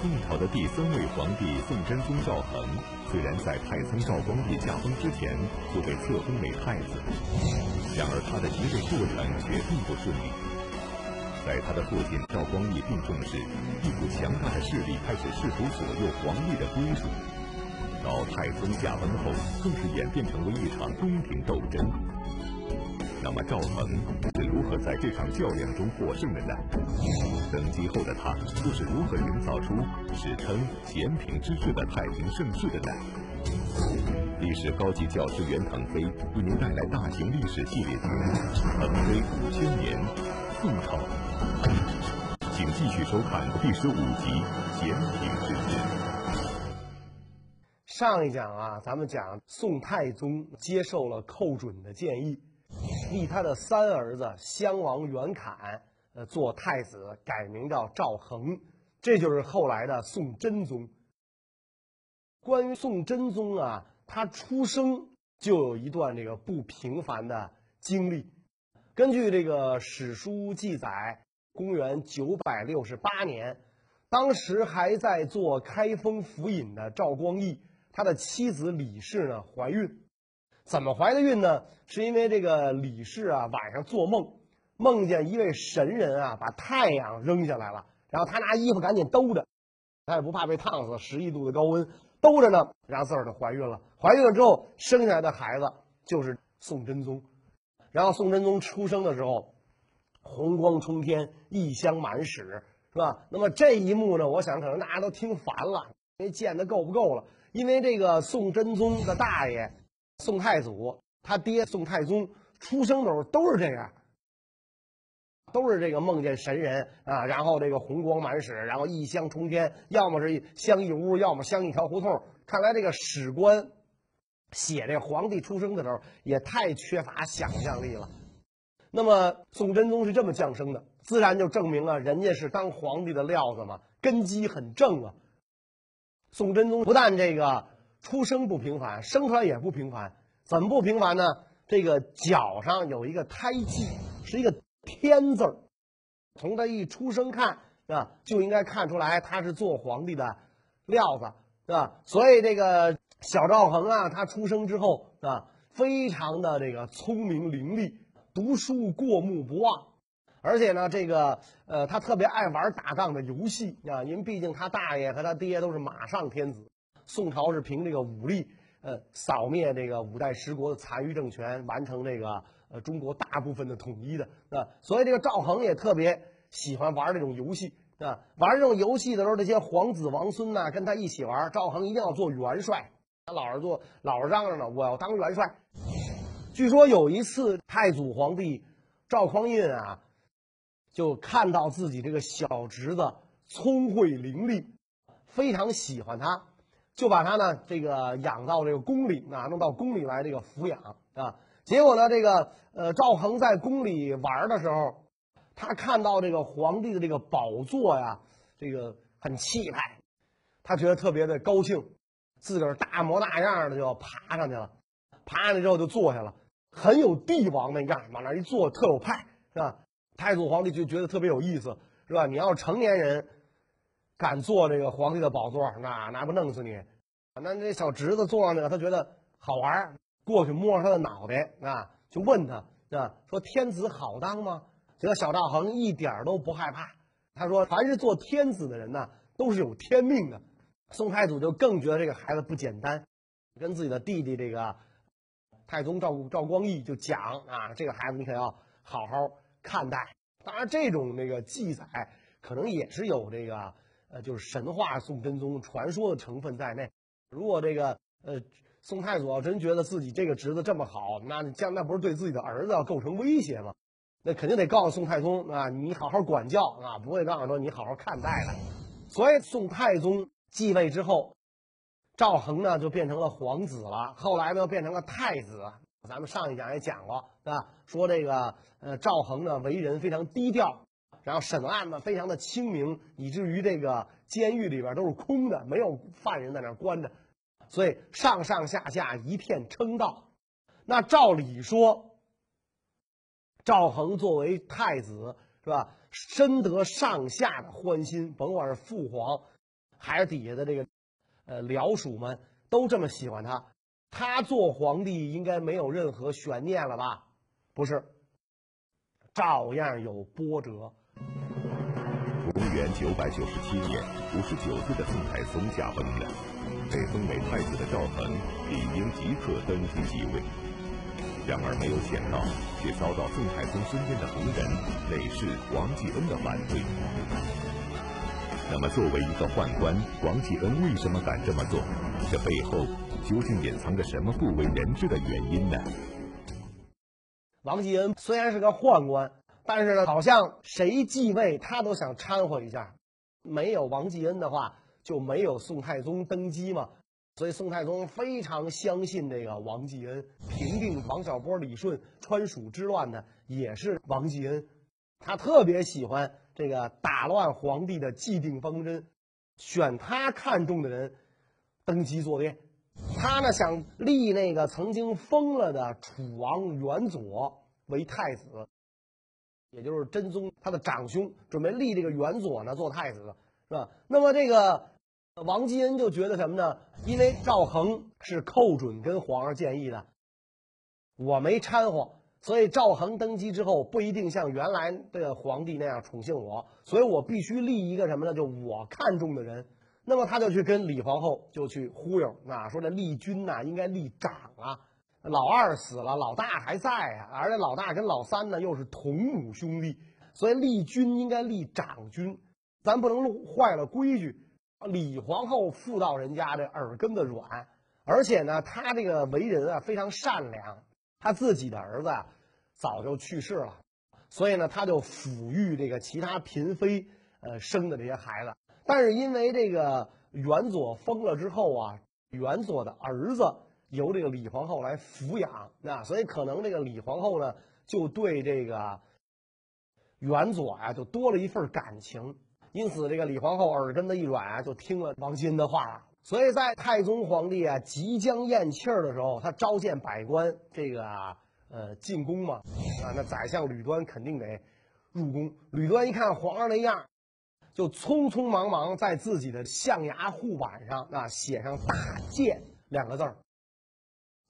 宋朝的第三位皇帝宋真宗赵恒，虽然在太宗赵光义驾崩之前就被册封为太子，然而他的即位过程却并不顺利。在他的父亲赵光义病重时，一股强大的势力开始试图左右皇帝的归属。到太宗驾崩后，更是演变成为一场宫廷斗争。那么赵恒是如何在这场较量中获胜的呢？登基后的他又是如何营造出史称咸平之治的太平盛世的呢？历史高级教师袁腾飞为您带来大型历史系列节目《腾飞五千年·宋朝》，请继续收看第十五集《咸平之治》。上一讲啊，咱们讲宋太宗接受了寇准的建议。立他的三儿子襄王元侃，呃，做太子，改名叫赵恒，这就是后来的宋真宗。关于宋真宗啊，他出生就有一段这个不平凡的经历。根据这个史书记载，公元九百六十八年，当时还在做开封府尹的赵光义，他的妻子李氏呢怀孕。怎么怀的孕呢？是因为这个李氏啊，晚上做梦，梦见一位神人啊，把太阳扔下来了，然后他拿衣服赶紧兜着，他也不怕被烫死，十一度的高温，兜着呢，然后自个儿就怀孕了。怀孕了之后，生下来的孩子就是宋真宗。然后宋真宗出生的时候，红光冲天，异香满室，是吧？那么这一幕呢，我想可能大家都听烦了，因为见的够不够了？因为这个宋真宗的大爷。宋太祖他爹宋太宗出生的时候都是这样，都是这个梦见神人啊，然后这个红光满室，然后异香冲天，要么是香一屋，要么香一条胡同。看来这个史官写这皇帝出生的时候也太缺乏想象力了。那么宋真宗是这么降生的，自然就证明了人家是当皇帝的料子嘛，根基很正啊。宋真宗不但这个。出生不平凡，生出来也不平凡。怎么不平凡呢？这个脚上有一个胎记，是一个天字儿。从他一出生看，啊，就应该看出来他是做皇帝的料子，是吧？所以这个小赵恒啊，他出生之后啊，非常的这个聪明伶俐，读书过目不忘，而且呢，这个呃，他特别爱玩打仗的游戏啊，因为毕竟他大爷和他爹都是马上天子。宋朝是凭这个武力，呃，扫灭这个五代十国的残余政权，完成这个呃中国大部分的统一的啊。所以这个赵恒也特别喜欢玩这种游戏啊。玩这种游戏的时候，这些皇子王孙呐跟他一起玩，赵恒一定要做元帅。他老是做，老是嚷嚷呢，我要当元帅。据说有一次，太祖皇帝赵匡胤啊，就看到自己这个小侄子聪慧伶俐，非常喜欢他。就把他呢，这个养到这个宫里啊，弄到宫里来这个抚养啊。结果呢，这个呃赵恒在宫里玩的时候，他看到这个皇帝的这个宝座呀，这个很气派，他觉得特别的高兴，自个儿大模大样的就要爬上去了，爬上去之后就坐下了，很有帝王那样，往那一坐特有派，是吧？太祖皇帝就觉得特别有意思，是吧？你要成年人。敢坐这个皇帝的宝座，那那不弄死你？那这小侄子坐上去了，他觉得好玩，过去摸着他的脑袋啊，就问他啊，说天子好当吗？这个小赵恒一点都不害怕，他说凡是做天子的人呢，都是有天命的。宋太祖就更觉得这个孩子不简单，跟自己的弟弟这个太宗赵赵光义就讲啊，这个孩子你可要好好看待。当然，这种那个记载可能也是有这个。呃，就是神话宋真宗传说的成分在内。如果这个呃宋太祖要真觉得自己这个侄子这么好，那将那不是对自己的儿子要构成威胁吗？那肯定得告诉宋太宗啊，你好好管教啊，不会告诉说你好好看待的。所以宋太宗继位之后，赵恒呢就变成了皇子了，后来呢变成了太子。咱们上一讲也讲过，啊？说这个呃赵恒呢为人非常低调。然后审案呢，非常的清明，以至于这个监狱里边都是空的，没有犯人在那关着，所以上上下下一片称道。那照理说，赵恒作为太子是吧，深得上下的欢心，甭管是父皇还是底下的这个呃僚属们都这么喜欢他，他做皇帝应该没有任何悬念了吧？不是，照样有波折。公元九百九十七年，五十九岁的宋太宗驾崩了，被封为太子的赵恒理应即刻登基继位。然而没有想到，却遭到宋太宗身边的红人内侍王继恩的反对。那么，作为一个宦官，王继恩为什么敢这么做？这背后究竟隐藏着什么不为人知的原因呢？王继恩虽然是个宦官，但是呢，好像谁继位他都想掺和一下。没有王继恩的话，就没有宋太宗登基嘛。所以宋太宗非常相信这个王继恩，平定王小波、李顺川蜀之乱的也是王继恩，他特别喜欢这个打乱皇帝的既定方针，选他看中的人登基作殿。他呢想立那个曾经疯了的楚王元佐为太子，也就是真宗他的长兄，准备立这个元佐呢做太子，是吧？那么这个。王继恩就觉得什么呢？因为赵恒是寇准跟皇上建议的，我没掺和，所以赵恒登基之后不一定像原来的皇帝那样宠幸我，所以我必须立一个什么呢？就我看中的人。那么他就去跟李皇后就去忽悠啊，说这立君呐应该立长啊，老二死了，老大还在啊，而且老大跟老三呢又是同母兄弟，所以立君应该立长君，咱不能坏了规矩。李皇后妇道人家这耳根子软，而且呢，她这个为人啊非常善良。她自己的儿子啊早就去世了，所以呢，她就抚育这个其他嫔妃呃生的这些孩子。但是因为这个元佐疯了之后啊，元佐的儿子由这个李皇后来抚养啊，所以可能这个李皇后呢就对这个元佐啊就多了一份感情。因此，这个李皇后耳根子一软啊，就听了王金的话了。所以在太宗皇帝啊即将咽气儿的时候，他召见百官，这个呃进宫嘛，啊，那宰相吕端肯定得入宫。吕端一看皇上那样，就匆匆忙忙在自己的象牙护板上啊写上“大建”两个字儿，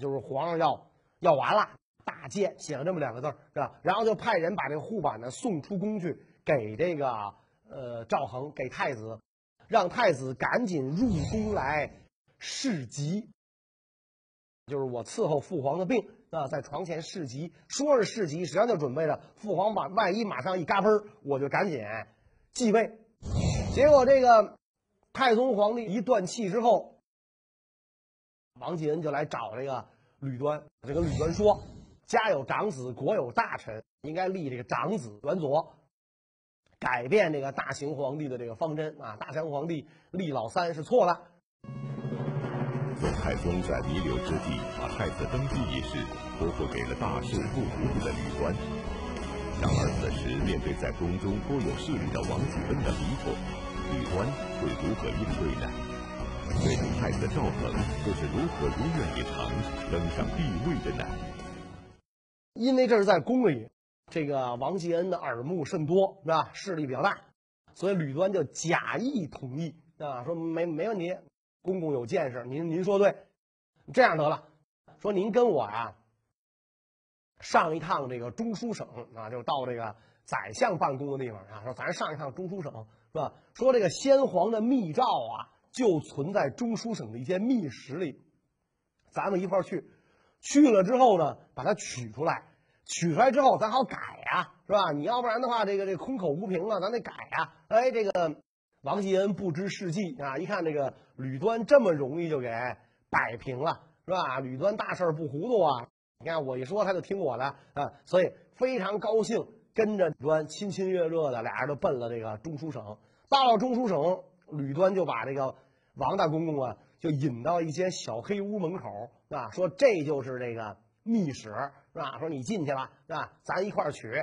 就是皇上要要完了，大建写了这么两个字儿，是吧？然后就派人把这个护板呢送出宫去，给这个。呃，赵恒给太子，让太子赶紧入宫来侍疾，就是我伺候父皇的病啊，在床前侍疾，说是侍疾，实际上就准备着父皇把万一马上一嘎嘣我就赶紧继位。结果这个太宗皇帝一断气之后，王继恩就来找这个吕端，这个吕端说：“家有长子，国有大臣，应该立这个长子元佐。”改变这个大行皇帝的这个方针啊！大行皇帝立老三是错的。宋太宗在弥留之际，把太子登基一事托付给了大事不糊涂的吕端。然而此时面对在宫中颇有势力的王继恩的逼迫，吕端会如何应对呢？对于太子赵恒又是如何如愿以偿登上帝位的呢？因为这是在宫里。这个王继恩的耳目甚多，是吧？势力比较大，所以吕端就假意同意，啊，说没没问题，公公有见识，您您说对，这样得了，说您跟我呀上一趟这个中书省啊，就到这个宰相办公的地方啊，说咱上一趟中书省是吧？说这个先皇的密诏啊，就存在中书省的一些密室里，咱们一块儿去，去了之后呢，把它取出来。取出来之后，咱好改呀，是吧？你要不然的话，这个这空口无凭啊，咱得改呀。哎，这个王继恩不知事迹啊，一看这个吕端这么容易就给摆平了，是吧？吕端大事不糊涂啊！你看我一说，他就听我的啊，所以非常高兴，跟着吕端亲亲热热的，俩人都奔了这个中书省。到了中书省，吕端就把这个王大公公啊，就引到一间小黑屋门口，啊，说这就是这个。密室是吧？说你进去了是吧？咱一块儿取。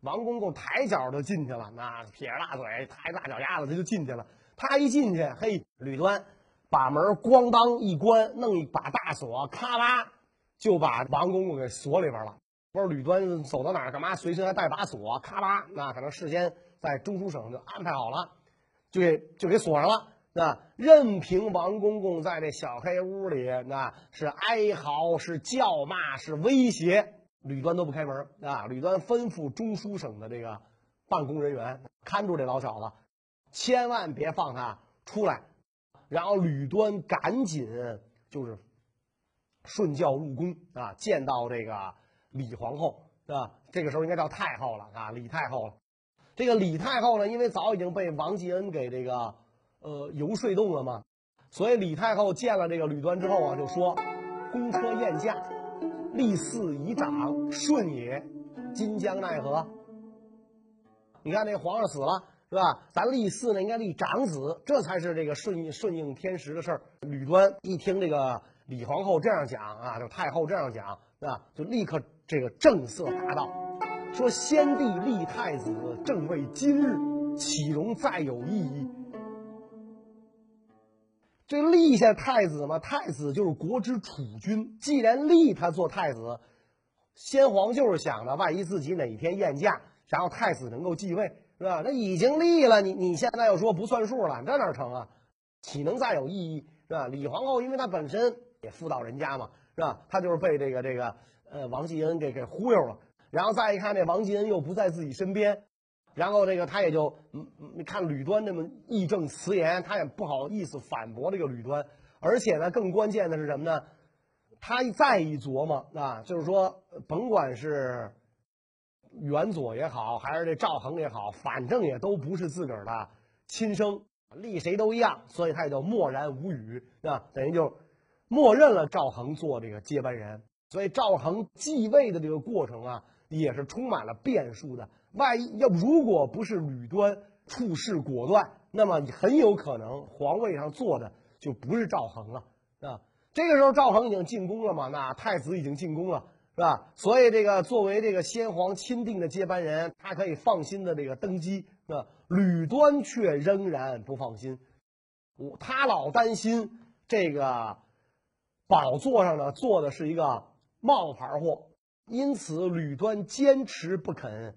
王公公抬脚就进去了，那撇着大嘴，抬大脚丫子，他就进去了。他一进去，嘿，吕端把门咣当一关，弄一把大锁，咔啦就把王公公给锁里边了。不知道吕端走到哪儿干嘛，随身还带把锁，咔啦，那可能事先在中书省就安排好了，就就给锁上了。那任凭王公公在这小黑屋里，那是哀嚎，是叫骂，是威胁，吕端都不开门啊！吕端吩咐中书省的这个办公人员看住这老小子，千万别放他出来。然后吕端赶紧就是顺教入宫啊，见到这个李皇后啊，这个时候应该叫太后了啊，李太后了。这个李太后呢，因为早已经被王继恩给这个。呃，游说动了嘛？所以李太后见了这个吕端之后啊，就说：“公车宴驾，立嗣以长，顺也。今将奈何？”你看，那皇上死了，是吧？咱立嗣呢，应该立长子，这才是这个顺应顺应天时的事儿。吕端一听这个李皇后这样讲啊，就太后这样讲，啊，就立刻这个正色答道：“说先帝立太子，正为今日，岂容再有异议？”这立下太子嘛，太子就是国之储君。既然立他做太子，先皇就是想着，万一自己哪一天宴驾，然后太子能够继位，是吧？那已经立了，你你现在又说不算数了，这哪成啊？岂能再有异议，是吧？李皇后因为她本身也妇道人家嘛，是吧？她就是被这个这个呃王继恩给给忽悠了，然后再一看这王继恩又不在自己身边。然后这个他也就嗯，你看吕端那么义正辞严，他也不好意思反驳这个吕端。而且呢，更关键的是什么呢？他再一琢磨啊，就是说，甭管是元佐也好，还是这赵恒也好，反正也都不是自个儿的亲生，立谁都一样，所以他也就默然无语啊，等于就默认了赵恒做这个接班人。所以赵恒继位的这个过程啊，也是充满了变数的。万一要如果不是吕端处事果断，那么很有可能皇位上坐的就不是赵恒了啊。这个时候赵恒已经进宫了嘛，那太子已经进宫了，是吧？所以这个作为这个先皇钦定的接班人，他可以放心的这个登基那。吕端却仍然不放心，我他老担心这个宝座上呢坐的是一个冒牌货，因此吕端坚持不肯。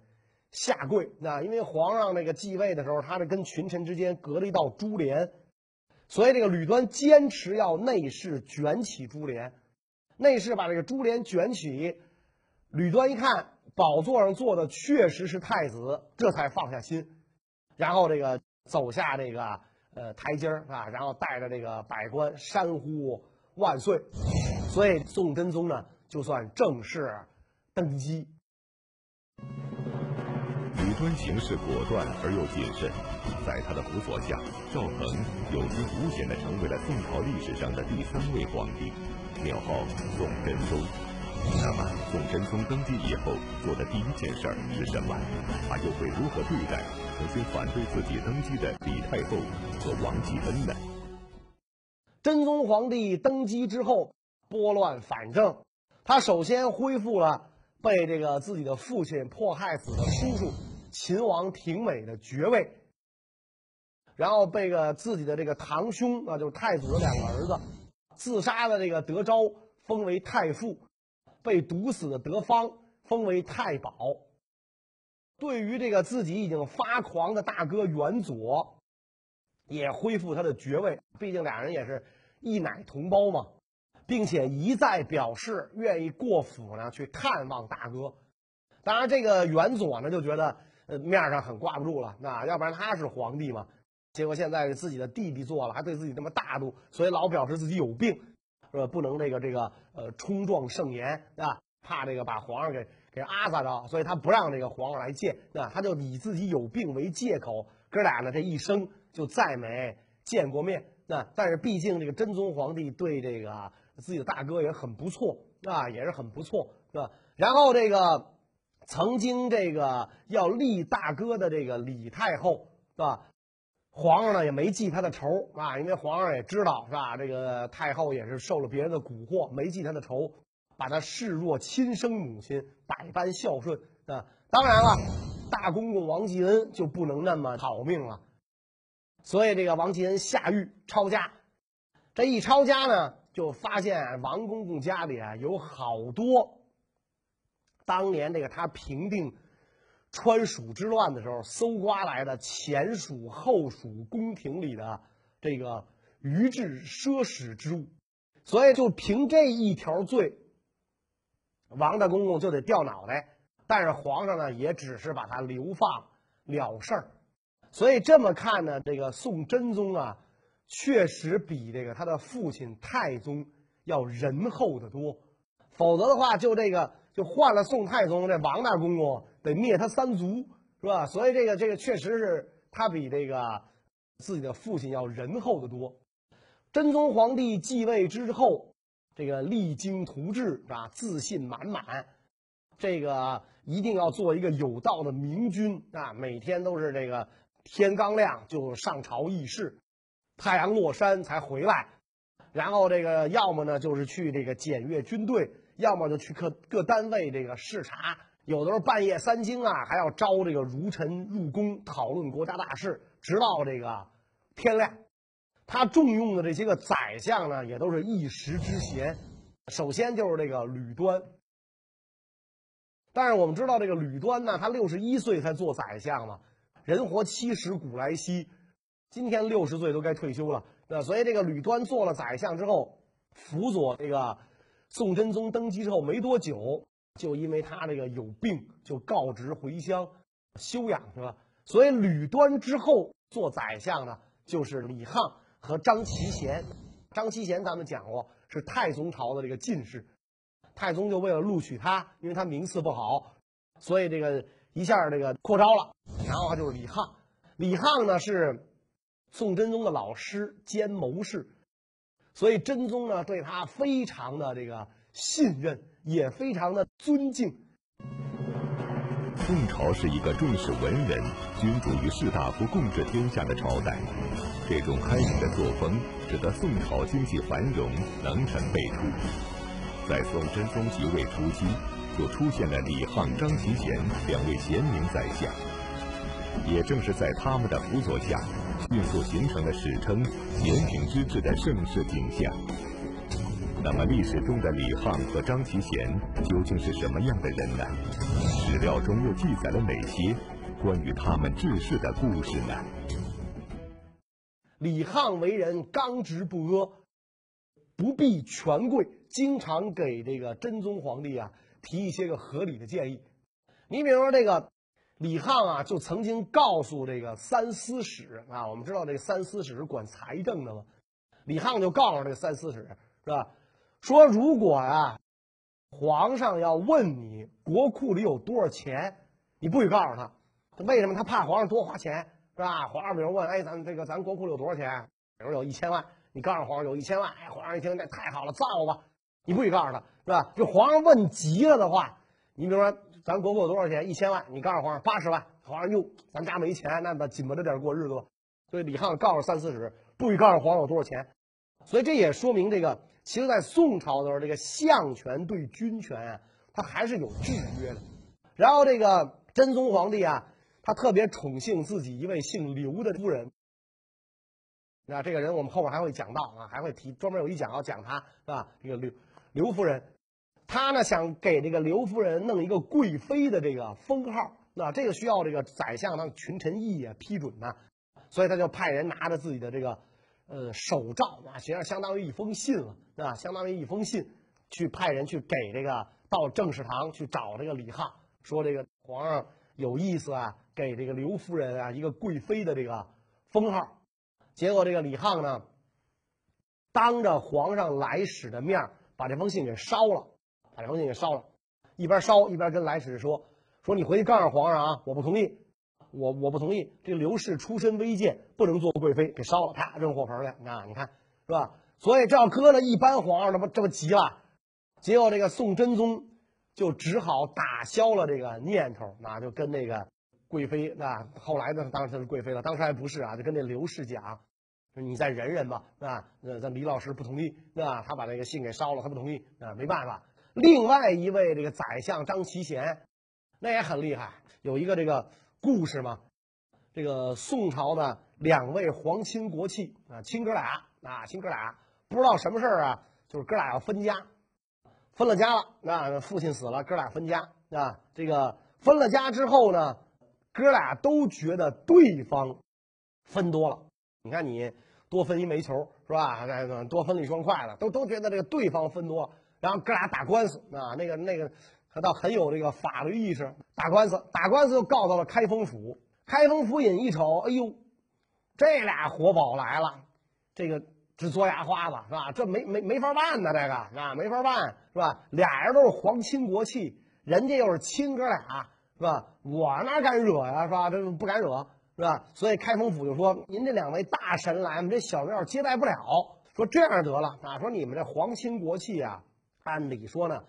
下跪，那因为皇上那个继位的时候，他是跟群臣之间隔了一道珠帘，所以这个吕端坚持要内侍卷起珠帘。内侍把这个珠帘卷起，吕端一看宝座上坐的确实是太子，这才放下心，然后这个走下这个呃台阶儿啊，然后带着这个百官山呼万岁，所以宋真宗呢就算正式登基。端行事果断而又谨慎，在他的辅佐下，赵恒有惊无险地成为了宋朝历史上的第三位皇帝，庙号宋真宗。那么，宋真宗登基以后做的第一件事是什么？他又会如何对待曾经反对自己登基的李太后和王继恩呢？真宗皇帝登基之后，拨乱反正，他首先恢复了被这个自己的父亲迫害死的叔叔。秦王廷美的爵位，然后被个自己的这个堂兄啊，就是太子的两个儿子自杀的这个德昭封为太傅，被毒死的德方封为太保。对于这个自己已经发狂的大哥元佐，也恢复他的爵位，毕竟俩人也是一奶同胞嘛，并且一再表示愿意过府呢去看望大哥。当然，这个元佐呢就觉得。呃，面上很挂不住了，那要不然他是皇帝嘛？结果现在自己的弟弟做了，还对自己那么大度，所以老表示自己有病，是吧？不能这个这个呃冲撞圣言啊，怕这个把皇上给给阿撒着，所以他不让这个皇上来见，那他就以自己有病为借口，哥俩呢这一生就再没见过面。那但是毕竟这个真宗皇帝对这个自己的大哥也很不错啊，也是很不错，是吧？然后这个。曾经这个要立大哥的这个李太后是吧？皇上呢也没记他的仇啊，因为皇上也知道是吧？这个太后也是受了别人的蛊惑，没记他的仇，把他视若亲生母亲，百般孝顺啊。当然了，大公公王继恩就不能那么好命了，所以这个王继恩下狱抄家，这一抄家呢，就发现王公公家里啊有好多。当年这个他平定川蜀之乱的时候，搜刮来的前蜀、后蜀宫廷里的这个余制奢侈之物，所以就凭这一条罪，王大公公就得掉脑袋。但是皇上呢，也只是把他流放了事儿。所以这么看呢，这个宋真宗啊，确实比这个他的父亲太宗要仁厚的多。否则的话，就这个就换了宋太宗，这王大公公得灭他三族，是吧？所以这个这个确实是他比这个自己的父亲要仁厚的多。真宗皇帝继位之后，这个励精图治啊，自信满满，这个一定要做一个有道的明君啊，每天都是这个。天刚亮就上朝议事，太阳落山才回来，然后这个要么呢就是去这个检阅军队，要么就去各各单位这个视察，有的时候半夜三更啊还要招这个儒臣入宫讨论国家大事，直到这个天亮。他重用的这些个宰相呢，也都是一时之贤。首先就是这个吕端，但是我们知道这个吕端呢，他六十一岁才做宰相嘛。人活七十古来稀，今天六十岁都该退休了。那所以这个吕端做了宰相之后，辅佐这个宋真宗登基之后没多久，就因为他这个有病，就告职回乡休养去了。所以吕端之后做宰相呢，就是李沆和张齐贤。张齐贤咱们讲过是太宗朝的这个进士，太宗就为了录取他，因为他名次不好，所以这个。一下这个扩招了，然后就是李沆。李沆呢是宋真宗的老师兼谋士，所以真宗呢对他非常的这个信任，也非常的尊敬。宋朝是一个重视文人、君主与士大夫共治天下的朝代，这种开明的作风使得宋朝经济繁荣，能臣辈出。在宋真宗即位初期。就出现了李沆、张齐贤两位贤明宰相，也正是在他们的辅佐下，迅速形成了史称“贤明之治”的盛世景象。那么，历史中的李沆和张齐贤究竟是什么样的人呢？史料中又记载了哪些关于他们治世的故事呢？李沆为人刚直不阿，不避权贵，经常给这个真宗皇帝啊。提一些个合理的建议，你比如说这个李沆啊，就曾经告诉这个三司使啊，我们知道这个三司使是管财政的嘛，李沆就告诉这个三司使是吧，说如果啊，皇上要问你国库里有多少钱，你不许告诉他，为什么？他怕皇上多花钱是吧？皇上比如问，哎，咱这个咱国库里有多少钱？比如有一千万，你告诉皇上有一千万，哎，皇上一听那太好了，造吧。你不许告诉他，是吧？就皇上问急了的话，你比如说，咱国库有多少钱？一千万，你告诉皇上八十万。皇上哟，咱家没钱，那那紧巴着点过日子吧。所以李沆告诉三四使，不许告诉皇上有多少钱。所以这也说明这个，其实，在宋朝的时候，这个相权对军权啊，它还是有制约的。然后这个真宗皇帝啊，他特别宠幸自己一位姓刘的夫人。那这个人我们后面还会讲到啊，还会提专门有一讲要讲他，是吧？这个刘。刘夫人，他呢想给这个刘夫人弄一个贵妃的这个封号，那这个需要这个宰相的群臣议啊批准呢，所以他就派人拿着自己的这个呃手诏啊，实际上相当于一封信了，啊，相当于一封信，去派人去给这个到正式堂去找这个李沆，说这个皇上有意思啊，给这个刘夫人啊一个贵妃的这个封号，结果这个李沆呢，当着皇上来使的面把这封信给烧了，把这封信给烧了，一边烧一边跟来使说：“说你回去告诉皇上啊，我不同意，我我不同意。这刘氏出身微贱，不能做贵妃，给烧了，啪扔火盆里。啊，你看是吧？所以这要搁了一般皇上，这不这不急了。结果这个宋真宗就只好打消了这个念头，那就跟那个贵妃啊，后来呢，当然她是贵妃了，当时还不是啊，就跟那刘氏讲。”你再忍忍吧，啊，那咱李老师不同意，那，他把那个信给烧了，他不同意，啊，没办法。另外一位这个宰相张齐贤，那也很厉害，有一个这个故事嘛，这个宋朝的两位皇亲国戚啊，亲哥俩啊，亲哥俩不知道什么事儿啊，就是哥俩要分家，分了家了，那父亲死了，哥俩分家啊，这个分了家之后呢，哥俩都觉得对方分多了，你看你。多分一煤球是吧？这个多分了一双筷子，都都觉得这个对方分多了，然后哥俩打官司啊，那个那个他倒很有这个法律意识，打官司打官司就告到了开封府，开封府尹一瞅，哎呦，这俩活宝来了，这个直嘬牙花子是吧？这没没没法办呢，这个啊没法办是吧？俩人都是皇亲国戚，人家又是亲哥俩是吧？我哪敢惹呀是吧？这不敢惹。是吧？所以开封府就说：“您这两位大神来，我们这小庙接待不了。说这样得了啊，说你们这皇亲国戚啊，按理说呢，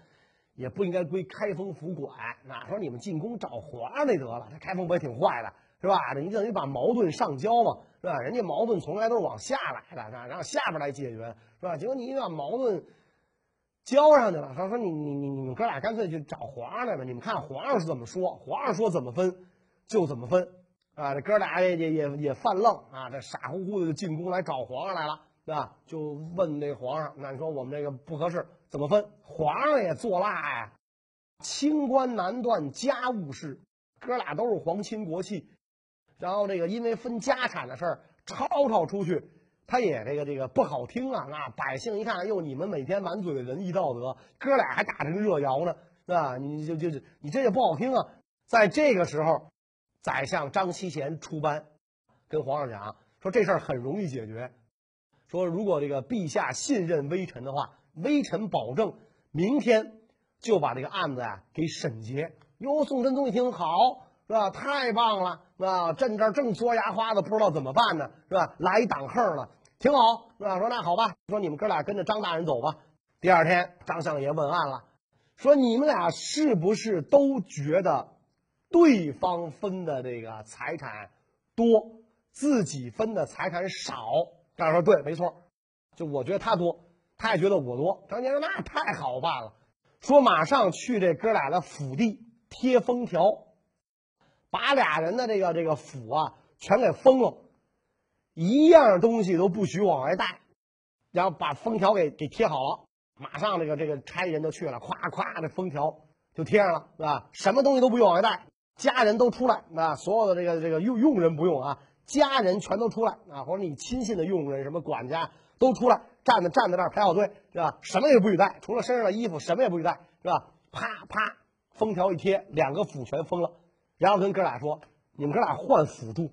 也不应该归开封府管。那说你们进宫找皇上那得了。这开封府也挺坏的，是吧？你等于把矛盾上交嘛，是吧？人家矛盾从来都是往下来的，是吧？让下边来解决，是吧？结果你把矛盾交上去了，说说你你你你们哥俩干脆去找皇上来吧。你们看皇上是怎么说，皇上说怎么分就怎么分。”啊，这哥俩也也也也犯愣啊！这傻乎乎的就进宫来找皇上来了，对吧？就问那皇上，那你说我们这个不合适，怎么分？皇上也作辣呀，清官难断家务事，哥俩都是皇亲国戚，然后这个因为分家产的事儿吵吵出去，他也这个这个不好听啊！那百姓一看，哟，你们每天满嘴的仁义道德，哥俩还打着个热窑呢，是吧？你就就就你这也不好听啊！在这个时候。宰相张七贤出班，跟皇上讲说这事儿很容易解决。说如果这个陛下信任微臣的话，微臣保证明天就把这个案子呀给审结。哟，宋真宗一听，好是吧？太棒了，是吧？朕这正嘬牙花子，不知道怎么办呢，是吧？来一挡横了，挺好，是吧？说那好吧，说你们哥俩跟着张大人走吧。第二天，张相爷问案了，说你们俩是不是都觉得？对方分的这个财产多，自己分的财产少。张说：“对，没错，就我觉得他多，他也觉得我多。”张杰说：“那太好办了，说马上去这哥俩的府地贴封条，把俩人的这个这个府啊全给封了，一样东西都不许往外带，然后把封条给给贴好了。马上这个这个差人就去了，咵咵这封条就贴上了，是吧？什么东西都不许往外带。”家人都出来啊！所有的这个这个用用人不用啊，家人全都出来啊！或者你亲信的佣人、什么管家都出来，站在站在那儿排好队，是吧？什么也不许带，除了身上的衣服，什么也不许带，是吧？啪啪，封条一贴，两个府全封了。然后跟哥俩说：“你们哥俩换辅助，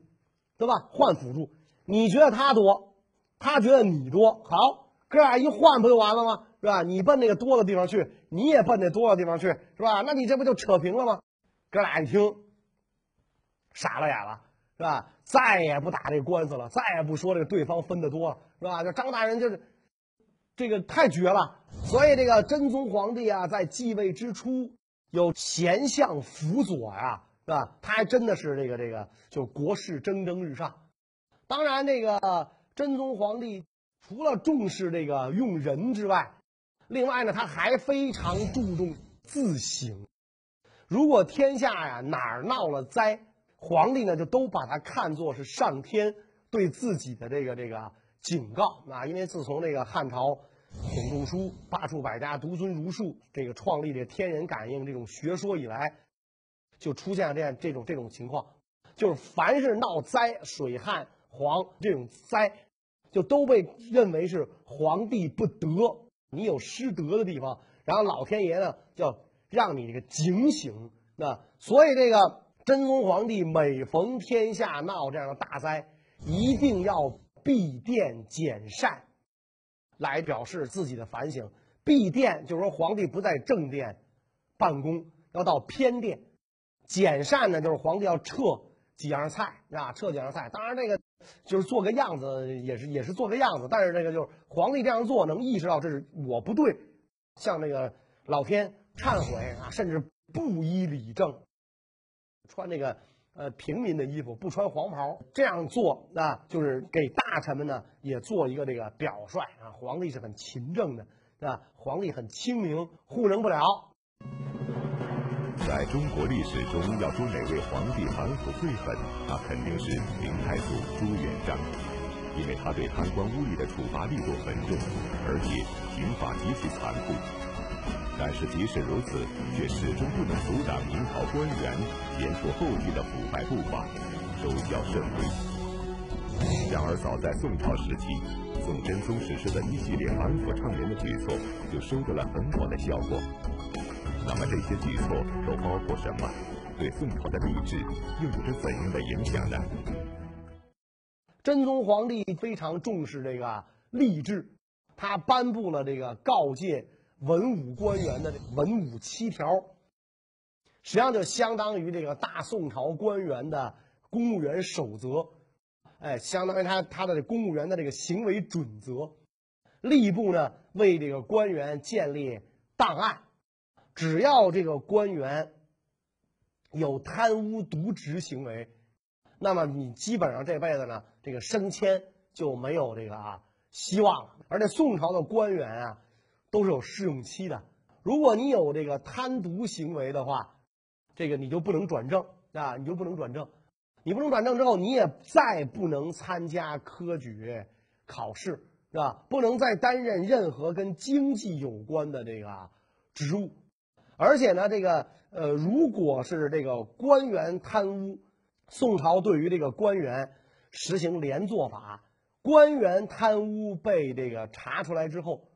对吧？换辅助，你觉得他多，他觉得你多，好，哥俩一换不就完了吗？是吧？你奔那个多的地方去，你也奔那多的地方去，是吧？那你这不就扯平了吗？”哥俩一听，傻了眼了，是吧？再也不打这官司了，再也不说这个对方分的多了，是吧？就张大人就是这个太绝了。所以这个真宗皇帝啊，在继位之初有贤相辅佐呀，是吧？他还真的是这个这个，就国事蒸蒸日上。当然，这个真宗皇帝除了重视这个用人之外，另外呢，他还非常注重自省。如果天下呀哪儿闹了灾，皇帝呢就都把它看作是上天对自己的这个这个警告啊！因为自从这个汉朝董仲舒罢黜百家，独尊儒术，这个创立这天人感应这种学说以来，就出现了这样这种这种情况，就是凡是闹灾、水旱、蝗这种灾，就都被认为是皇帝不德，你有失德的地方，然后老天爷呢叫。让你这个警醒，那所以这个真宗皇帝每逢天下闹这样的大灾，一定要闭殿减膳，来表示自己的反省。闭殿就是说皇帝不在正殿办公，要到偏殿；减膳呢，就是皇帝要撤几样菜啊，撤几样菜。当然这个就是做个样子，也是也是做个样子。但是这个就是皇帝这样做，能意识到这是我不对，像这个老天。忏悔啊，甚至不依礼政，穿这个呃平民的衣服，不穿黄袍，这样做啊，就是给大臣们呢也做一个这个表率啊。皇帝是很勤政的，是吧？皇帝很清明，糊弄不了。在中国历史中，要说哪位皇帝反腐最狠，那肯定是明太祖朱元璋，因为他对贪官污吏的处罚力度很重，而且刑罚极其残酷。但是即使如此，却始终不能阻挡明朝官员前赴后继的腐败步伐，收效甚微。然而，早在宋朝时期，宋真宗实施的一系列反腐倡廉的举措就收得了很好的效果。那么，这些举措都包括什么？对宋朝的吏治又有着怎样的影响呢？真宗皇帝非常重视这个吏治，他颁布了这个告诫文武官员的文武七条，实际上就相当于这个大宋朝官员的公务员守则，哎，相当于他他的公务员的这个行为准则。吏部呢为这个官员建立档案，只要这个官员有贪污渎职行为。那么你基本上这辈子呢，这个升迁就没有这个啊希望了。而且宋朝的官员啊，都是有试用期的。如果你有这个贪渎行为的话，这个你就不能转正啊，你就不能转正。你不能转正之后，你也再不能参加科举考试，是吧？不能再担任任何跟经济有关的这个职务。而且呢，这个呃，如果是这个官员贪污，宋朝对于这个官员实行连坐法，官员贪污被这个查出来之后，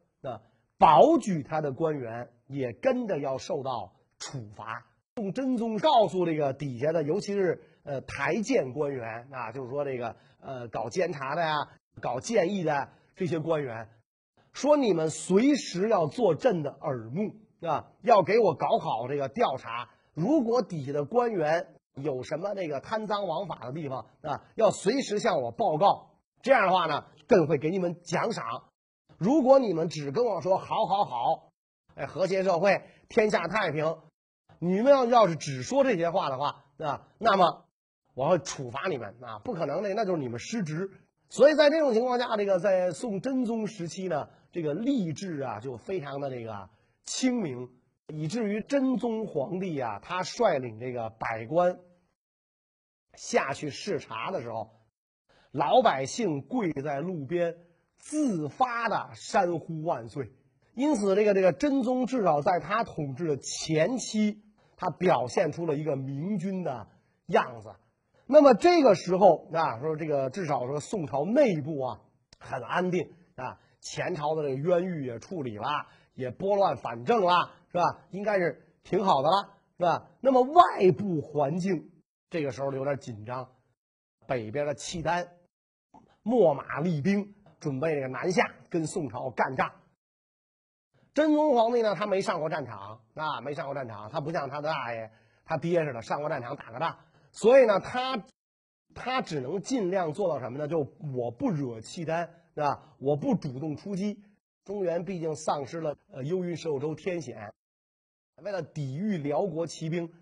保举他的官员也跟着要受到处罚。宋真宗告诉这个底下的，尤其是呃台谏官员啊，就是说这个呃搞监察的呀、搞建议的这些官员，说你们随时要做朕的耳目啊，要给我搞好这个调查。如果底下的官员，有什么那个贪赃枉法的地方啊？要随时向我报告。这样的话呢，更会给你们奖赏。如果你们只跟我说好好好，哎，和谐社会，天下太平，你们要要是只说这些话的话啊，那么我会处罚你们啊，不可能的，那就是你们失职。所以在这种情况下，这个在宋真宗时期呢，这个吏治啊就非常的这个清明，以至于真宗皇帝啊，他率领这个百官。下去视察的时候，老百姓跪在路边，自发的山呼万岁。因此，这个这个真宗至少在他统治的前期，他表现出了一个明君的样子。那么这个时候啊，说这个至少说宋朝内部啊很安定啊，前朝的这个冤狱也处理了，也拨乱反正了，是吧？应该是挺好的了，是吧？那么外部环境。这个时候有点紧张，北边的契丹秣马厉兵，准备这个南下跟宋朝干仗。真宗皇帝呢，他没上过战场啊，没上过战场，他不像他的大爷他爹似的上过战场打个仗，所以呢，他他只能尽量做到什么呢？就我不惹契丹，是吧？我不主动出击。中原毕竟丧失了呃幽云十六州天险，为了抵御辽国骑兵。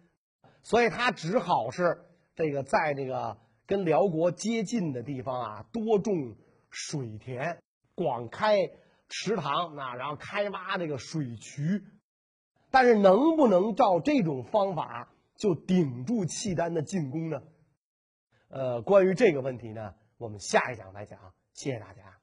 所以他只好是这个在这个跟辽国接近的地方啊，多种水田，广开池塘，那然后开挖这个水渠。但是能不能照这种方法就顶住契丹的进攻呢？呃，关于这个问题呢，我们下一讲再讲。谢谢大家。